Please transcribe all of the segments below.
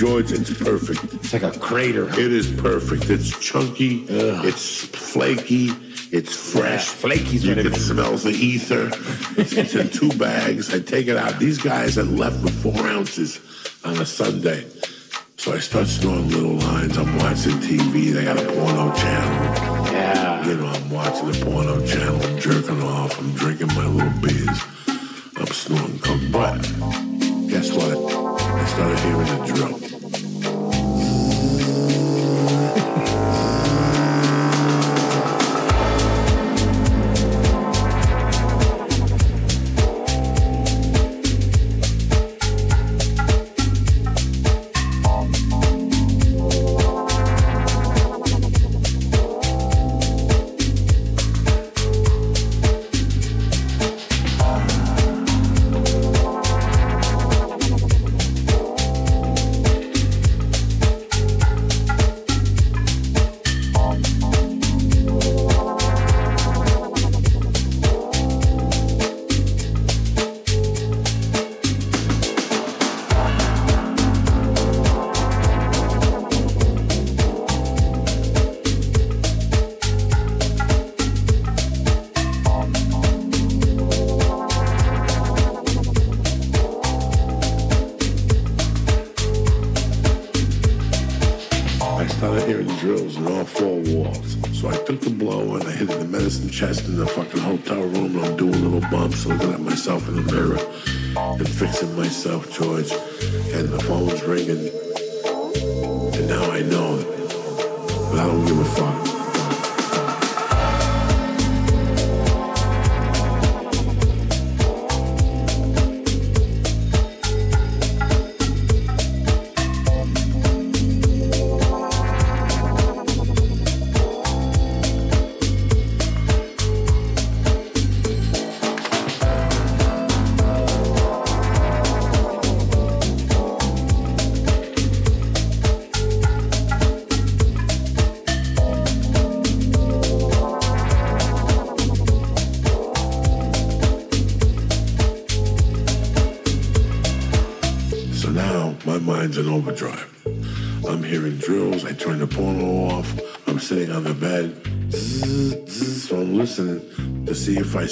George, it's perfect. It's like a crater. It is perfect. It's chunky. It's flaky. It's fresh. Yeah, flaky's You it can means. smell the ether. It's, it's in two bags. I take it out. These guys had left with four ounces on a Sunday. So I start snorting little lines. I'm watching TV. They got a porno channel. Yeah. You know, I'm watching the porno channel. I'm jerking off. I'm drinking my little beers. I'm snorting coke. But? Started hearing the drill.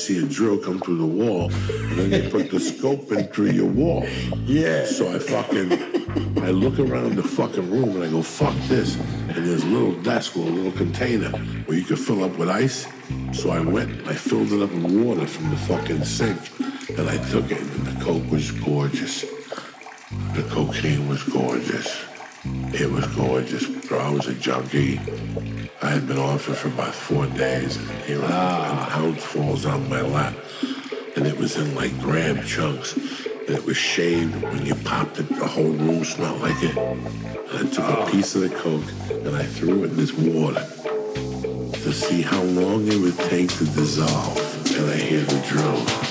See if I see a drill come through the wall. And then they put the scope in through your wall. Yeah. So I fucking, I look around the fucking room and I go, fuck this. And there's a little desk with a little container where you can fill up with ice. So I went, I filled it up with water from the fucking sink. And I took it, and the coke was gorgeous. The cocaine was gorgeous. It was gorgeous. Bro, I was a junkie. I had been off it for about four days. And here ah. an ounce falls on my lap. And it was in like gram chunks. And it was shaved. When you popped it, the whole room smelled like it. And I took a ah. piece of the coke and I threw it in this water to see how long it would take to dissolve. And I hear the drill.